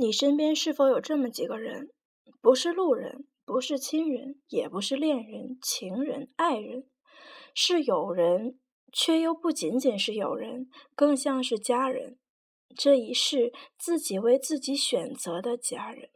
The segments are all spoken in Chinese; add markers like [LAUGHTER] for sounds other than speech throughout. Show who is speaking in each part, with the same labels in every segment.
Speaker 1: 你身边是否有这么几个人？不是路人，不是亲人，也不是恋人、情人、爱人，是友人，却又不仅仅是友人，更像是家人。这一世自己为自己选择的家人。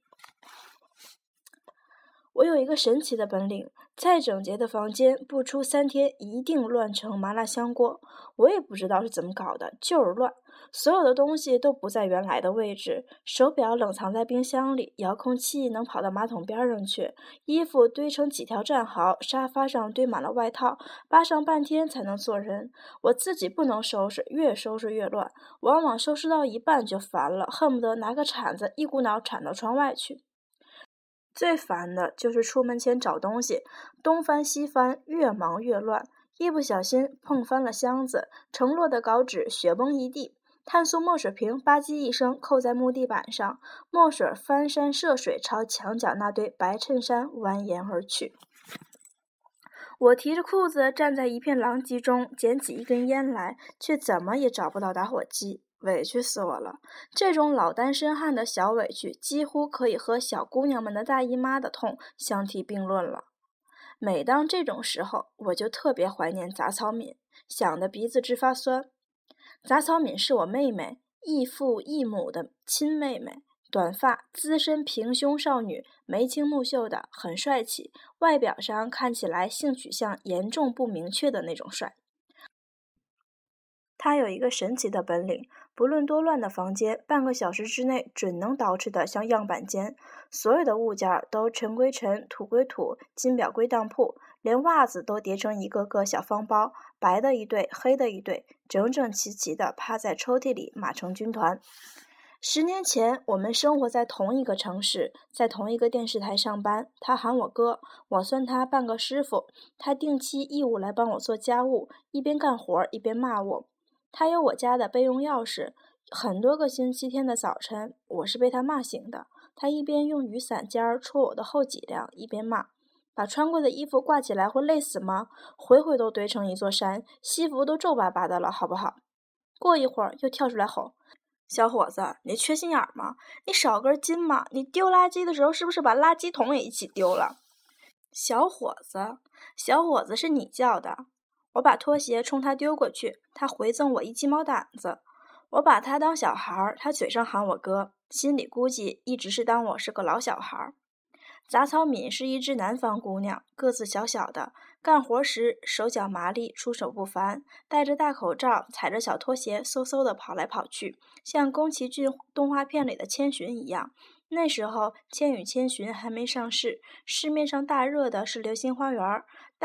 Speaker 1: 我有一个神奇的本领，再整洁的房间，不出三天一定乱成麻辣香锅。我也不知道是怎么搞的，就是乱。所有的东西都不在原来的位置，手表冷藏在冰箱里，遥控器能跑到马桶边上去，衣服堆成几条战壕，沙发上堆满了外套，扒上半天才能坐人。我自己不能收拾，越收拾越乱，往往收拾到一半就烦了，恨不得拿个铲子一股脑铲到窗外去。最烦的就是出门前找东西，东翻西翻，越忙越乱，一不小心碰翻了箱子，承落的稿纸雪崩一地。碳素墨水瓶吧唧一声扣在木地板上，墨水翻山涉水朝墙角那堆白衬衫蜿蜒而去。我提着裤子站在一片狼藉中，捡起一根烟来，却怎么也找不到打火机，委屈死我了。这种老单身汉的小委屈，几乎可以和小姑娘们的大姨妈的痛相提并论了。每当这种时候，我就特别怀念杂草敏，想得鼻子直发酸。杂草敏是我妹妹，异父异母的亲妹妹，短发、资深平胸少女，眉清目秀的，很帅气，外表上看起来性取向严重不明确的那种帅。他有一个神奇的本领，不论多乱的房间，半个小时之内准能捯饬得像样板间，所有的物件都尘归尘，土归土，金表归当铺。连袜子都叠成一个个小方包，白的一对，黑的一对，整整齐齐地趴在抽屉里，码成军团。十年前，我们生活在同一个城市，在同一个电视台上班。他喊我哥，我算他半个师傅。他定期义务来帮我做家务，一边干活一边骂我。他有我家的备用钥匙，很多个星期天的早晨，我是被他骂醒的。他一边用雨伞尖儿戳我的后脊梁，一边骂。把穿过的衣服挂起来会累死吗？回回都堆成一座山，西服都皱巴巴的了，好不好？过一会儿又跳出来吼：“小伙子，你缺心眼吗？你少根筋吗？你丢垃圾的时候是不是把垃圾桶也一起丢了？”小伙子，小伙子是你叫的。我把拖鞋冲他丢过去，他回赠我一鸡毛掸子。我把他当小孩儿，他嘴上喊我哥，心里估计一直是当我是个老小孩儿。杂草敏是一只南方姑娘，个子小小的，干活时手脚麻利，出手不凡，戴着大口罩，踩着小拖鞋，嗖嗖地跑来跑去，像宫崎骏动画片里的千寻一样。那时候，《千与千寻》还没上市，市面上大热的是《流星花园》，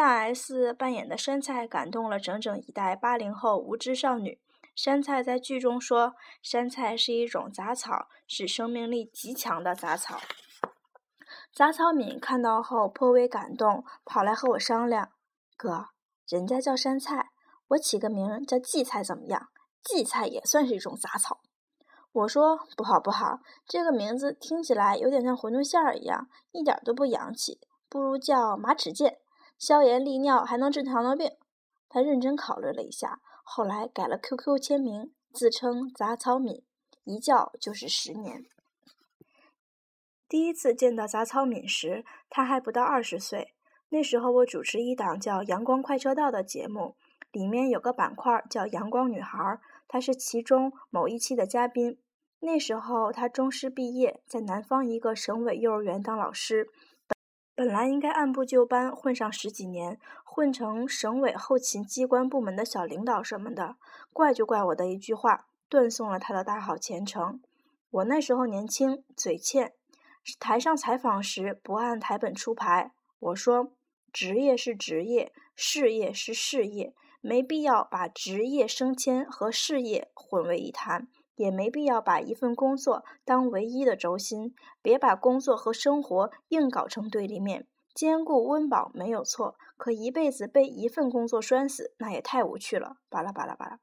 Speaker 1: 大 S 扮演的杉菜感动了整整一代八零后无知少女。杉菜在剧中说：“杉菜是一种杂草，是生命力极强的杂草。”杂草敏看到后颇为感动，跑来和我商量：“哥，人家叫山菜，我起个名叫荠菜怎么样？荠菜也算是一种杂草。”我说：“不好不好，这个名字听起来有点像馄饨馅儿一样，一点都不洋气，不如叫马齿苋，消炎利尿，还能治糖尿病。”他认真考虑了一下，后来改了 QQ 签名，自称杂草敏，一叫就是十年。第一次见到杂草敏时，他还不到二十岁。那时候我主持一档叫《阳光快车道》的节目，里面有个板块叫“阳光女孩”，她是其中某一期的嘉宾。那时候她中师毕业，在南方一个省委幼儿园当老师，本来应该按部就班混上十几年，混成省委后勤机关部门的小领导什么的。怪就怪我的一句话，断送了他的大好前程。我那时候年轻，嘴欠。台上采访时不按台本出牌，我说：“职业是职业，事业是事业，没必要把职业升迁和事业混为一谈，也没必要把一份工作当唯一的轴心，别把工作和生活硬搞成对立面。兼顾温饱没有错，可一辈子被一份工作拴死，那也太无趣了。”巴拉巴拉巴拉。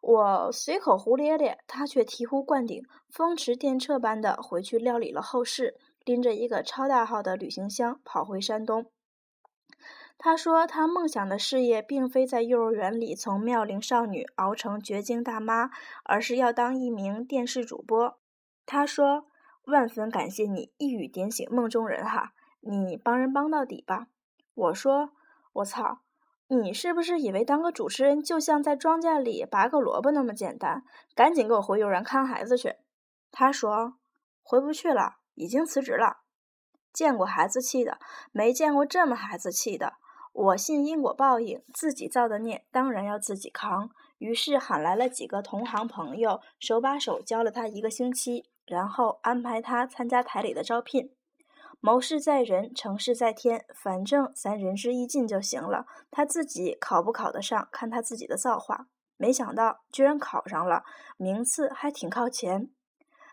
Speaker 1: 我随口胡咧咧，他却醍醐灌顶，风驰电掣般的回去料理了后事，拎着一个超大号的旅行箱跑回山东。他说他梦想的事业并非在幼儿园里从妙龄少女熬成绝经大妈，而是要当一名电视主播。他说万分感谢你一语点醒梦中人哈，你帮人帮到底吧。我说我操，你是不是以为当个主持人就像在庄稼里拔个萝卜那么简单？赶紧给我回幼儿园看孩子去。他说回不去了，已经辞职了。见过孩子气的，没见过这么孩子气的。我信因果报应，自己造的孽当然要自己扛。于是喊来了几个同行朋友，手把手教了他一个星期，然后安排他参加台里的招聘。谋事在人，成事在天，反正咱仁至义尽就行了。他自己考不考得上，看他自己的造化。没想到居然考上了，名次还挺靠前。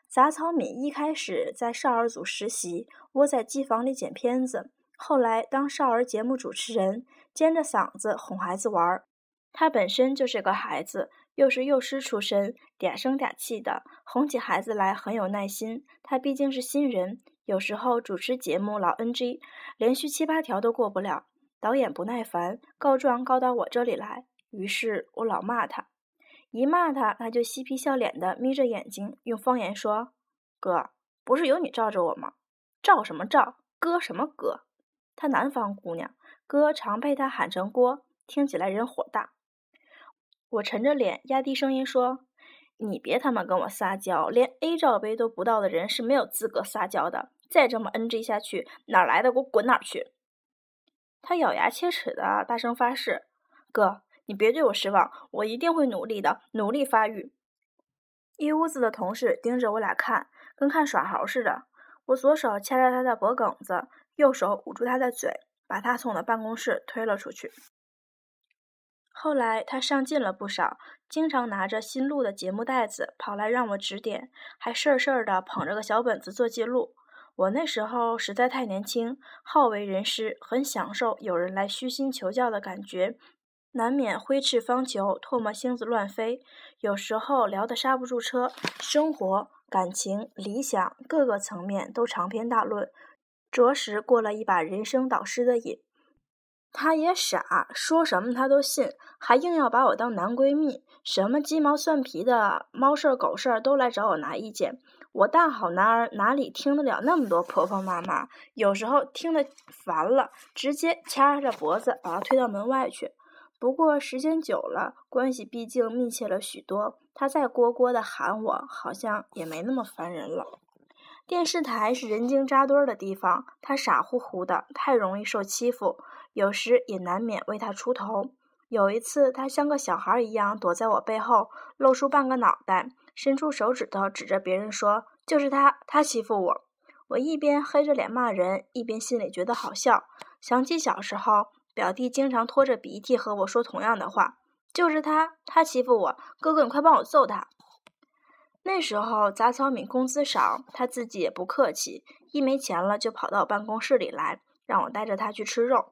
Speaker 1: 杂草敏一开始在少儿组实习，窝在机房里剪片子。后来当少儿节目主持人，尖着嗓子哄孩子玩儿。他本身就是个孩子，又是幼师出身，嗲声嗲气的，哄起孩子来很有耐心。他毕竟是新人，有时候主持节目老 NG，连续七八条都过不了。导演不耐烦，告状告到我这里来，于是我老骂他。一骂他，他就嬉皮笑脸的眯着眼睛，用方言说：“哥，不是有你罩着我吗？罩什么罩？哥什么哥？”她南方姑娘，哥常被她喊成锅，听起来人火大。我沉着脸，压低声音说：“你别他妈跟我撒娇，连 A 罩杯都不到的人是没有资格撒娇的。再这么 NG 下去，哪来的给我滚哪去！”他咬牙切齿的大声发誓：“哥，你别对我失望，我一定会努力的，努力发育。”一屋子的同事盯着我俩看，跟看耍猴似的。我左手掐着他的脖梗子。右手捂住他的嘴，把他从我的办公室推了出去。后来他上进了不少，经常拿着新录的节目带子跑来让我指点，还事儿事儿的捧着个小本子做记录。我那时候实在太年轻，好为人师，很享受有人来虚心求教的感觉，难免挥斥方遒，唾沫星子乱飞。有时候聊得刹不住车，生活、感情、理想各个层面都长篇大论。着实过了一把人生导师的瘾，他也傻，说什么他都信，还硬要把我当男闺蜜，什么鸡毛蒜皮的猫事儿、狗事儿都来找我拿意见。我大好男儿哪里听得了那么多婆婆妈妈？有时候听得烦了，直接掐着脖子把他推到门外去。不过时间久了，关系毕竟密切了许多，他再聒聒的喊我，好像也没那么烦人了。电视台是人精扎堆儿的地方，他傻乎乎的，太容易受欺负，有时也难免为他出头。有一次，他像个小孩一样躲在我背后，露出半个脑袋，伸出手指头指着别人说：“就是他，他欺负我。”我一边黑着脸骂人，一边心里觉得好笑。想起小时候，表弟经常拖着鼻涕和我说同样的话：“就是他，他欺负我，哥哥，你快帮我揍他。”那时候杂草敏工资少，他自己也不客气，一没钱了就跑到办公室里来，让我带着他去吃肉。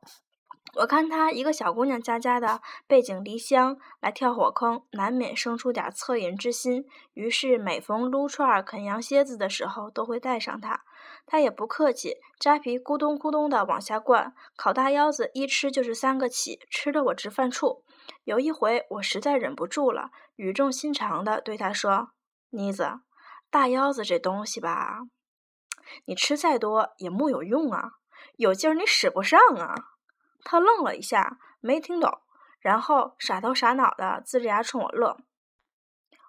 Speaker 1: 我看他一个小姑娘家家的，背井离乡来跳火坑，难免生出点恻隐之心。于是每逢撸串啃羊蝎子的时候，都会带上他。他也不客气，扎皮咕咚咕咚的往下灌，烤大腰子一吃就是三个起，吃得我直犯怵。有一回我实在忍不住了，语重心长的对他说。妮子，大腰子这东西吧，你吃再多也木有用啊，有劲儿你使不上啊。他愣了一下，没听懂，然后傻头傻脑的呲着牙冲我乐。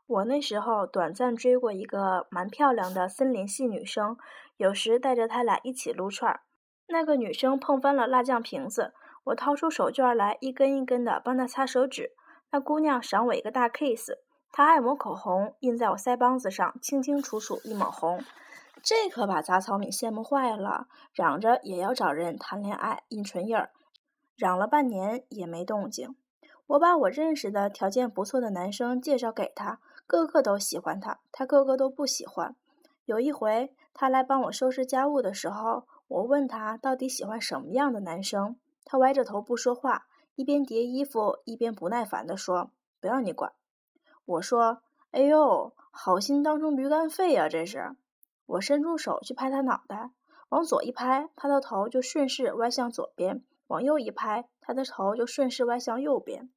Speaker 1: 我那时候短暂追过一个蛮漂亮的森林系女生，有时带着她俩一起撸串儿。那个女生碰翻了辣酱瓶子，我掏出手绢来，一根一根的帮她擦手指。那姑娘赏我一个大 kiss。他爱抹口红，印在我腮帮子上，清清楚楚一抹红，这可把杂草敏羡慕坏了，嚷着也要找人谈恋爱印唇印儿，嚷了半年也没动静。我把我认识的条件不错的男生介绍给他，个个都喜欢他，他个个都不喜欢。有一回他来帮我收拾家务的时候，我问他到底喜欢什么样的男生，他歪着头不说话，一边叠衣服一边不耐烦地说：“不要你管。”我说：“哎呦，好心当成驴肝肺呀！这是。”我伸出手去拍他脑袋，往左一拍，他的头就顺势歪向左边；往右一拍，他的头就顺势歪向右边。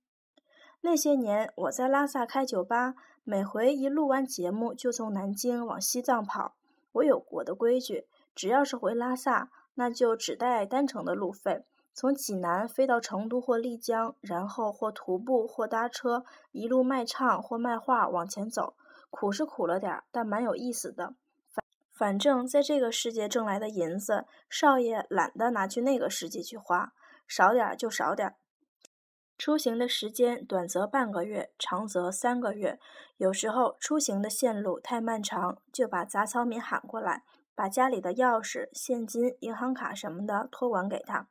Speaker 1: 那些年，我在拉萨开酒吧，每回一录完节目就从南京往西藏跑。我有我的规矩，只要是回拉萨，那就只带单程的路费。从济南飞到成都或丽江，然后或徒步或搭车，一路卖唱或卖画往前走。苦是苦了点儿，但蛮有意思的。反反正在这个世界挣来的银子，少爷懒得拿去那个世界去花，少点儿就少点儿。出行的时间短则半个月，长则三个月。有时候出行的线路太漫长，就把杂草民喊过来，把家里的钥匙、现金、银行卡什么的托管给他。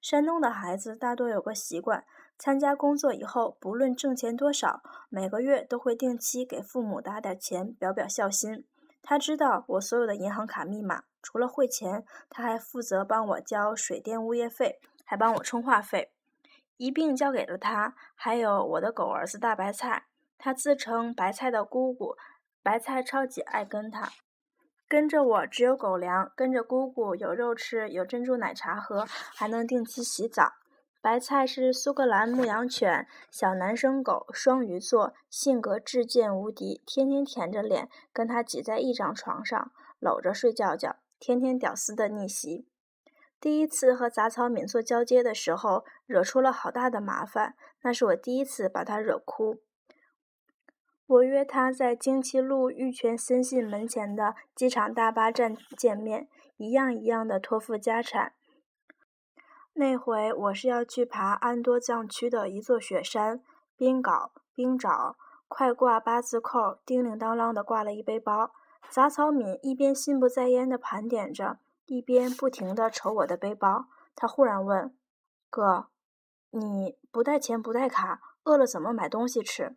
Speaker 1: 山东的孩子大多有个习惯，参加工作以后，不论挣钱多少，每个月都会定期给父母打点钱，表表孝心。他知道我所有的银行卡密码，除了汇钱，他还负责帮我交水电物业费，还帮我充话费。一并交给了他，还有我的狗儿子大白菜，他自称白菜的姑姑，白菜超级爱跟他，跟着我只有狗粮，跟着姑姑有肉吃，有珍珠奶茶喝，还能定期洗澡。白菜是苏格兰牧羊犬，小男生狗，双鱼座，性格至贱无敌，天天舔着脸跟他挤在一张床上，搂着睡觉觉，天天屌丝的逆袭。第一次和杂草敏做交接的时候，惹出了好大的麻烦。那是我第一次把他惹哭。我约他在京七路玉泉森信门前的机场大巴站见面，一样一样的托付家产。那回我是要去爬安多藏区的一座雪山——冰镐冰爪，快挂八字扣，叮铃当啷的挂了一背包。杂草敏一边心不在焉的盘点着。一边不停的瞅我的背包，他忽然问：“哥，你不带钱不带卡，饿了怎么买东西吃？”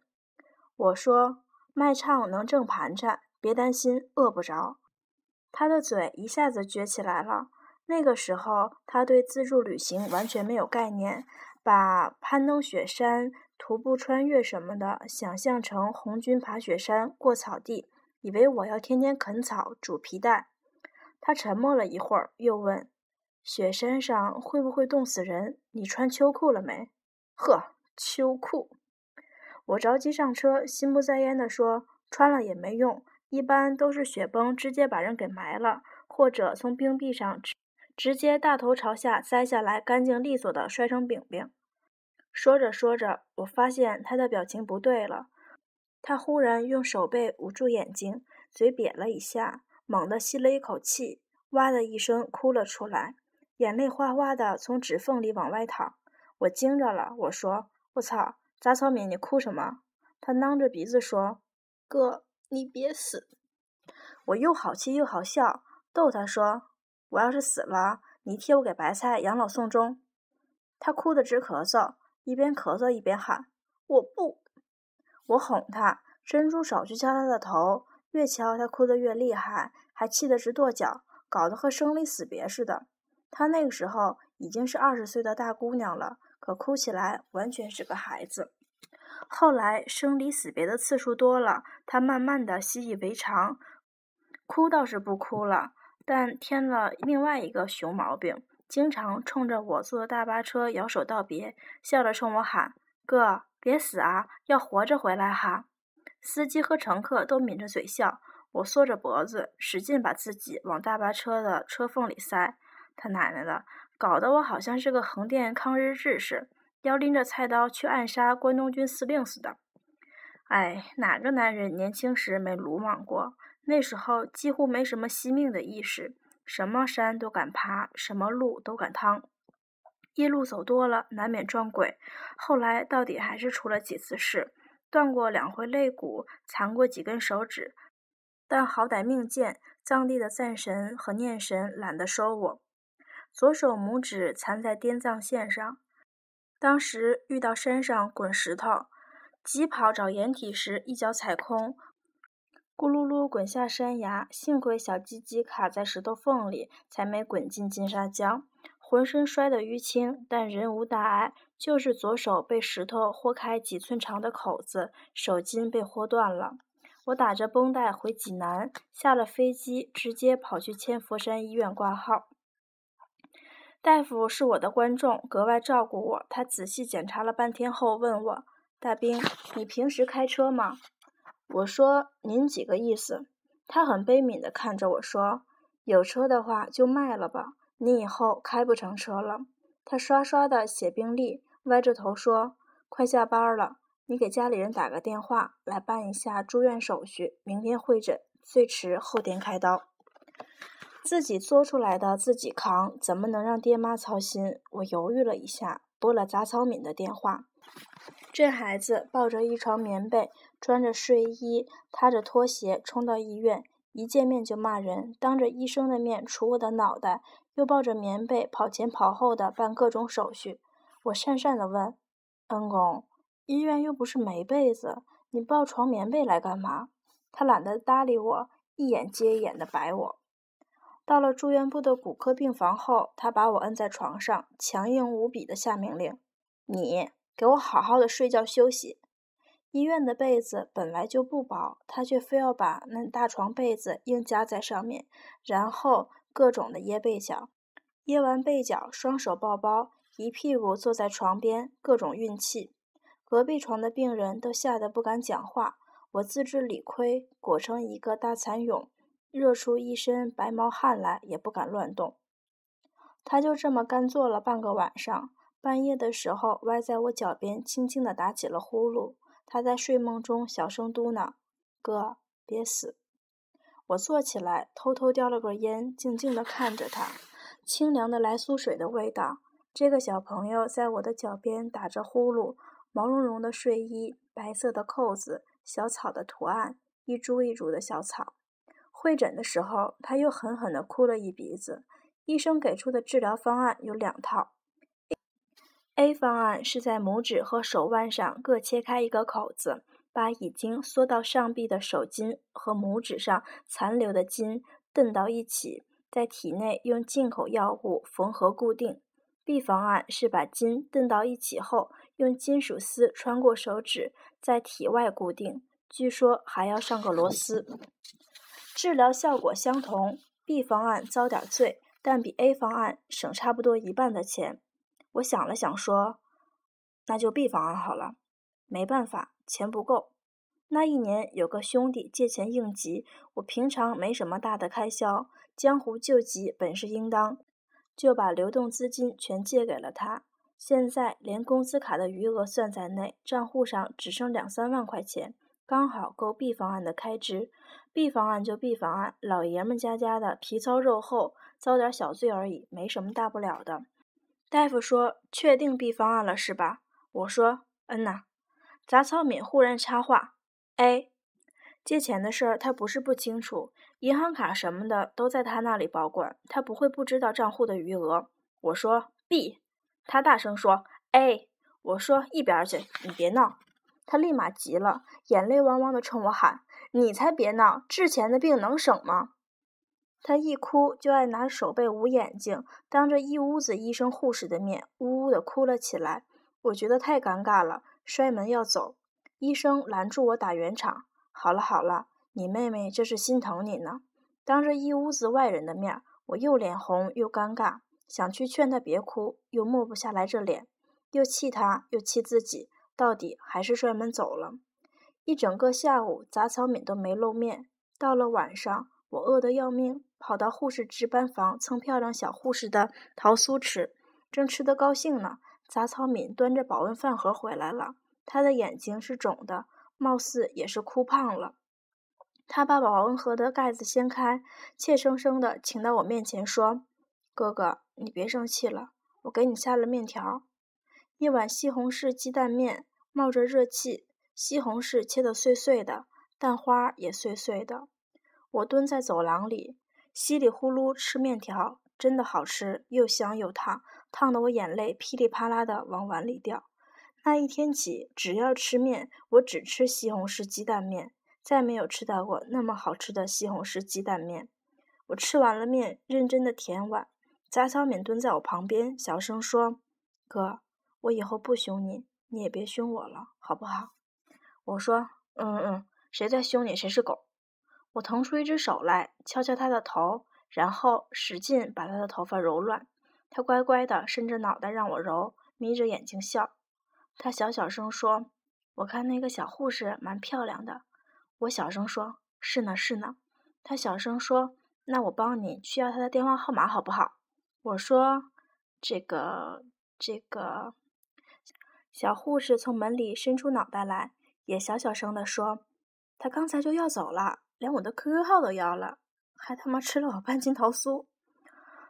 Speaker 1: 我说：“卖唱能挣盘缠，别担心，饿不着。”他的嘴一下子撅起来了。那个时候，他对自助旅行完全没有概念，把攀登雪山、徒步穿越什么的想象成红军爬雪山、过草地，以为我要天天啃草、煮皮带。他沉默了一会儿，又问：“雪山上会不会冻死人？你穿秋裤了没？”“ [LAUGHS] 呵，秋裤。”我着急上车，心不在焉地说：“穿了也没用，一般都是雪崩直接把人给埋了，或者从冰壁上直直接大头朝下栽下来，干净利索的摔成饼饼。”说着说着，我发现他的表情不对了，他忽然用手背捂住眼睛，嘴瘪了一下。猛地吸了一口气，哇的一声哭了出来，眼泪哗哗的从指缝里往外淌。我惊着了，我说：“我操，杂草敏，你哭什么？”他囔着鼻子说：“哥，你别死。”我又好气又好笑，逗他说：“我要是死了，你替我给白菜养老送终。”他哭得直咳嗽，一边咳嗽一边喊：“我不！”我哄他，伸出手去敲他的头。越敲他哭得越厉害，还气得直跺脚，搞得和生离死别似的。他那个时候已经是二十岁的大姑娘了，可哭起来完全是个孩子。后来生离死别的次数多了，他慢慢的习以为常，哭倒是不哭了，但添了另外一个熊毛病，经常冲着我坐的大巴车摇手道别，笑着冲我喊：“哥，别死啊，要活着回来哈。”司机和乘客都抿着嘴笑，我缩着脖子，使劲把自己往大巴车的车缝里塞。他奶奶的，搞得我好像是个横店抗日志士，要拎着菜刀去暗杀关东军司令似的。哎，哪个男人年轻时没鲁莽过？那时候几乎没什么惜命的意识，什么山都敢爬，什么路都敢趟。夜路走多了，难免撞鬼。后来到底还是出了几次事。断过两回肋骨，残过几根手指，但好歹命贱，藏地的赞神和念神懒得收我。左手拇指残在滇藏线上，当时遇到山上滚石头，急跑找掩体时一脚踩空，咕噜噜滚下山崖，幸亏小鸡鸡卡在石头缝里，才没滚进金沙江。浑身摔得淤青，但人无大碍，就是左手被石头豁开几寸长的口子，手筋被豁断了。我打着绷带回济南，下了飞机直接跑去千佛山医院挂号。大夫是我的观众，格外照顾我。他仔细检查了半天后问我：“大兵，你平时开车吗？”我说：“您几个意思？”他很悲悯地看着我说：“有车的话就卖了吧，你以后开不成车了。”他刷刷的写病历，歪着头说：“快下班了，你给家里人打个电话，来办一下住院手续，明天会诊，最迟后天开刀。”自己做出来的自己扛，怎么能让爹妈操心？我犹豫了一下，拨了杂草敏的电话。这孩子抱着一床棉被，穿着睡衣，踏着拖鞋冲到医院，一见面就骂人，当着医生的面杵我的脑袋，又抱着棉被跑前跑后的办各种手续。我讪讪地问：“恩公，医院又不是没被子，你抱床棉被来干嘛？”他懒得搭理我，一眼接一眼地白我。到了住院部的骨科病房后，他把我摁在床上，强硬无比的下命令：“你给我好好的睡觉休息。”医院的被子本来就不薄，他却非要把那大床被子硬加在上面，然后各种的掖被角，掖完被角，双手抱包，一屁股坐在床边，各种运气。隔壁床的病人都吓得不敢讲话，我自知理亏，裹成一个大蚕蛹。热出一身白毛汗来，也不敢乱动。他就这么干坐了半个晚上，半夜的时候歪在我脚边，轻轻地打起了呼噜。他在睡梦中小声嘟囔：“哥，别死。”我坐起来，偷偷叼了根烟，静静地看着他。清凉的来苏水的味道。这个小朋友在我的脚边打着呼噜，毛茸茸的睡衣，白色的扣子，小草的图案，一株一株的小草。会诊的时候，他又狠狠地哭了一鼻子。医生给出的治疗方案有两套：A 方案是在拇指和手腕上各切开一个口子，把已经缩到上臂的手筋和拇指上残留的筋蹬到一起，在体内用进口药物缝合固定；B 方案是把筋蹬到一起后，用金属丝穿过手指，在体外固定，据说还要上个螺丝。治疗效果相同，B 方案遭点罪，但比 A 方案省差不多一半的钱。我想了想说：“那就 B 方案好了。”没办法，钱不够。那一年有个兄弟借钱应急，我平常没什么大的开销，江湖救急本是应当，就把流动资金全借给了他。现在连工资卡的余额算在内，账户上只剩两三万块钱。刚好够 B 方案的开支，B 方案就 B 方案，老爷们家家的皮糙肉厚，遭点小罪而已，没什么大不了的。大夫说：“确定 B 方案了是吧？”我说：“嗯呐。”杂草敏忽然插话：“A，借钱的事儿他不是不清楚，银行卡什么的都在他那里保管，他不会不知道账户的余额。”我说：“B。”他大声说：“A。”我说：“一边去，你别闹。”他立马急了，眼泪汪汪的冲我喊：“你才别闹！治钱的病能省吗？”他一哭就爱拿手背捂眼睛，当着一屋子医生护士的面，呜呜的哭了起来。我觉得太尴尬了，摔门要走。医生拦住我打圆场：“好了好了，你妹妹这是心疼你呢。”当着一屋子外人的面，我又脸红又尴尬，想去劝他别哭，又抹不下来这脸，又气他，又气自己。到底还是摔门走了。一整个下午，杂草敏都没露面。到了晚上，我饿得要命，跑到护士值班房蹭漂亮小护士的桃酥吃。正吃得高兴呢，杂草敏端着保温饭盒回来了。他的眼睛是肿的，貌似也是哭胖了。他把保温盒的盖子掀开，怯生生地请到我面前说：“哥哥，你别生气了，我给你下了面条。”一碗西红柿鸡蛋面，冒着热气，西红柿切得碎碎的，蛋花也碎碎的。我蹲在走廊里，稀里呼噜吃面条，真的好吃，又香又烫，烫得我眼泪噼里啪啦的往碗里掉。那一天起，只要吃面，我只吃西红柿鸡蛋面，再没有吃到过那么好吃的西红柿鸡蛋面。我吃完了面，认真的舔碗。杂草敏蹲在我旁边，小声说：“哥。”我以后不凶你，你也别凶我了，好不好？我说，嗯嗯，谁在凶你，谁是狗。我腾出一只手来，敲敲他的头，然后使劲把他的头发揉乱。他乖乖的伸着脑袋让我揉，眯着眼睛笑。他小小声说：“我看那个小护士蛮漂亮的。”我小声说：“是呢，是呢。”他小声说：“那我帮你去要他的电话号码好不好？”我说：“这个，这个。”小护士从门里伸出脑袋来，也小小声地说：“他刚才就要走了，连我的 QQ 号都要了，还他妈吃了我半斤桃酥。”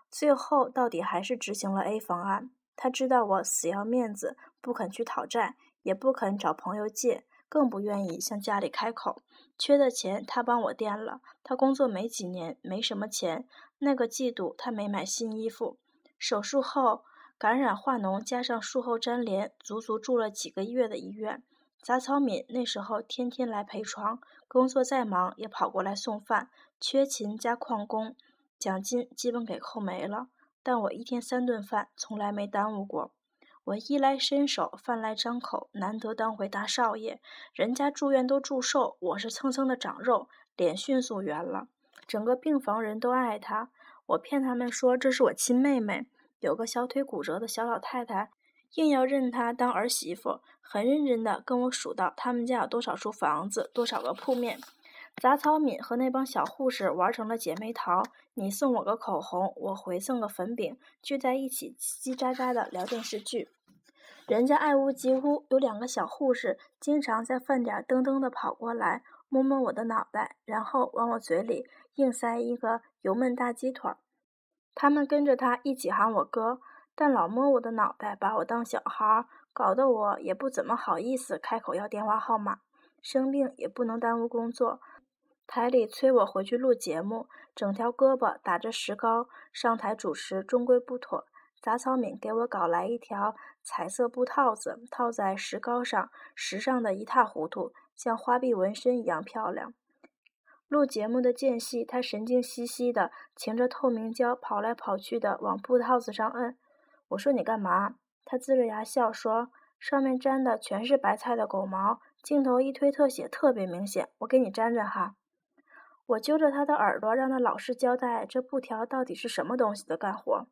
Speaker 1: 最后到底还是执行了 A 方案。他知道我死要面子，不肯去讨债，也不肯找朋友借，更不愿意向家里开口。缺的钱他帮我垫了。他工作没几年，没什么钱。那个季度他没买新衣服。手术后。感染化脓加上术后粘连，足足住了几个月的医院。杂草敏那时候天天来陪床，工作再忙也跑过来送饭。缺勤加旷工，奖金基本给扣没了。但我一天三顿饭，从来没耽误过。我衣来伸手，饭来张口，难得当回大少爷。人家住院都住瘦，我是蹭蹭的长肉，脸迅速圆了。整个病房人都爱他。我骗他们说这是我亲妹妹。有个小腿骨折的小老太太，硬要认她当儿媳妇，很认真的跟我数到他们家有多少处房子，多少个铺面。杂草敏和那帮小护士玩成了姐妹淘，你送我个口红，我回送个粉饼，聚在一起叽叽喳喳的聊电视剧。人家爱屋及乌，有两个小护士经常在饭点噔噔的跑过来，摸摸我的脑袋，然后往我嘴里硬塞一个油焖大鸡腿。他们跟着他一起喊我哥，但老摸我的脑袋，把我当小孩，搞得我也不怎么好意思开口要电话号码。生病也不能耽误工作，台里催我回去录节目，整条胳膊打着石膏，上台主持终归不妥。杂草敏给我搞来一条彩色布套子，套在石膏上，时尚的一塌糊涂，像花臂纹身一样漂亮。录节目的间隙，他神经兮兮的擎着透明胶跑来跑去的往布套子上摁。我说你干嘛？他呲着牙笑说：“上面粘的全是白菜的狗毛，镜头一推特写特别明显。我给你粘粘哈。”我揪着他的耳朵，让他老实交代这布条到底是什么东西的干活。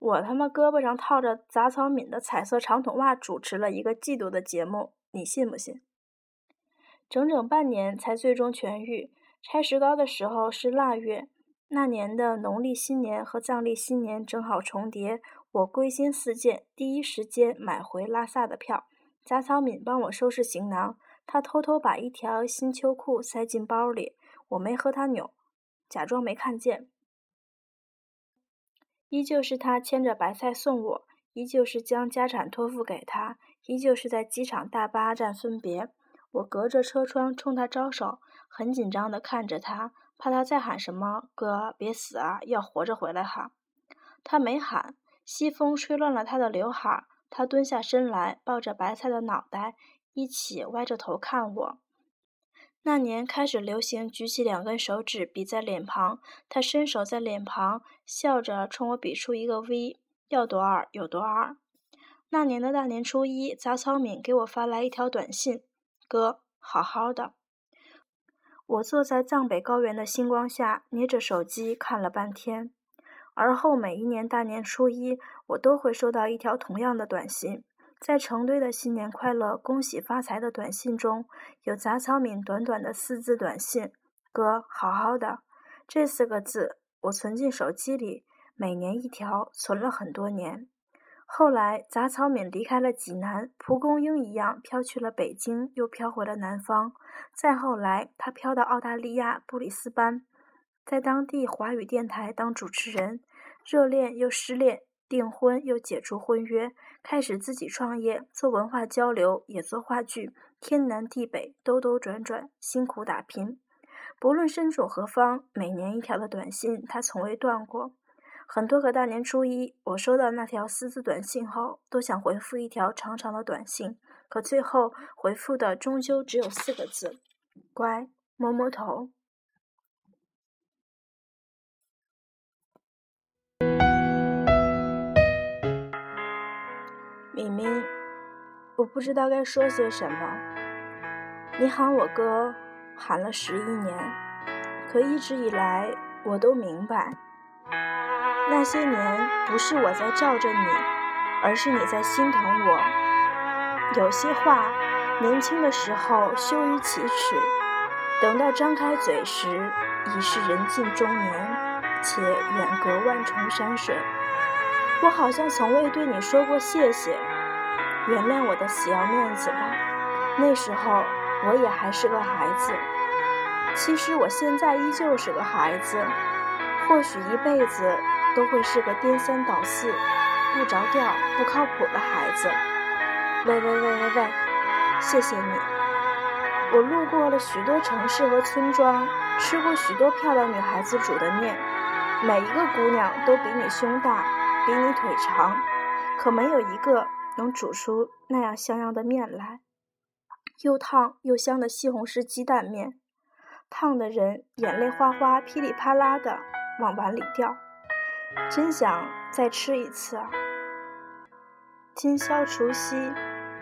Speaker 1: 我他妈胳膊上套着杂草敏的彩色长筒袜，主持了一个季度的节目，你信不信？整整半年才最终痊愈。拆石膏的时候是腊月，那年的农历新年和藏历新年正好重叠。我归心似箭，第一时间买回拉萨的票。杂草敏帮我收拾行囊，他偷偷把一条新秋裤塞进包里，我没和他扭，假装没看见。依旧是他牵着白菜送我，依旧是将家产托付给他，依旧是在机场大巴站分别。我隔着车窗冲他招手，很紧张地看着他，怕他再喊什么“哥，别死啊，要活着回来哈”。他没喊，西风吹乱了他的刘海。他蹲下身来，抱着白菜的脑袋，一起歪着头看我。那年开始流行举起两根手指比在脸庞，他伸手在脸庞，笑着冲我比出一个 V，要多二有多二。那年的大年初一，杂草敏给我发来一条短信。哥，好好的。我坐在藏北高原的星光下，捏着手机看了半天。而后每一年大年初一，我都会收到一条同样的短信。在成堆的“新年快乐，恭喜发财”的短信中，有杂草敏短短的四字短信：“哥，好好的。”这四个字我存进手机里，每年一条，存了很多年。后来，杂草敏离开了济南，蒲公英一样飘去了北京，又飘回了南方。再后来，他飘到澳大利亚布里斯班，在当地华语电台当主持人。热恋又失恋，订婚又解除婚约，开始自己创业，做文化交流，也做话剧，天南地北，兜兜转转，辛苦打拼。不论身处何方，每年一条的短信，他从未断过。很多个大年初一，我收到那条私自短信后，都想回复一条长长的短信，可最后回复的终究只有四个字：乖，摸摸头。咪咪，我不知道该说些什么。你喊我哥，喊了十一年，可一直以来，我都明白。那些年不是我在罩着你，而是你在心疼我。有些话，年轻的时候羞于启齿，等到张开嘴时，已是人近中年，且远隔万重山水。我好像从未对你说过谢谢，原谅我的死要面子吧。那时候我也还是个孩子，其实我现在依旧是个孩子，或许一辈子都会是个颠三倒四、不着调、不靠谱的孩子。喂喂喂喂喂，谢谢你。我路过了许多城市和村庄，吃过许多漂亮女孩子煮的面，每一个姑娘都比你胸大，比你腿长，可没有一个能煮出那样像样的面来。又烫又香的西红柿鸡蛋面，烫的人眼泪哗哗、噼里啪啦的往碗里掉，真想再吃一次啊！今宵除夕。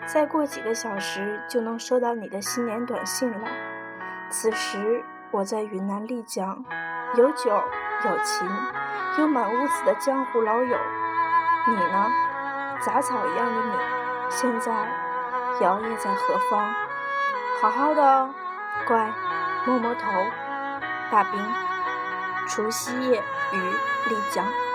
Speaker 1: 再过几个小时就能收到你的新年短信了。此时我在云南丽江，有酒有情，有满屋子的江湖老友。你呢？杂草一样的你，现在摇曳在何方？好好的哦，乖，摸摸头。大兵，除夕夜于丽江。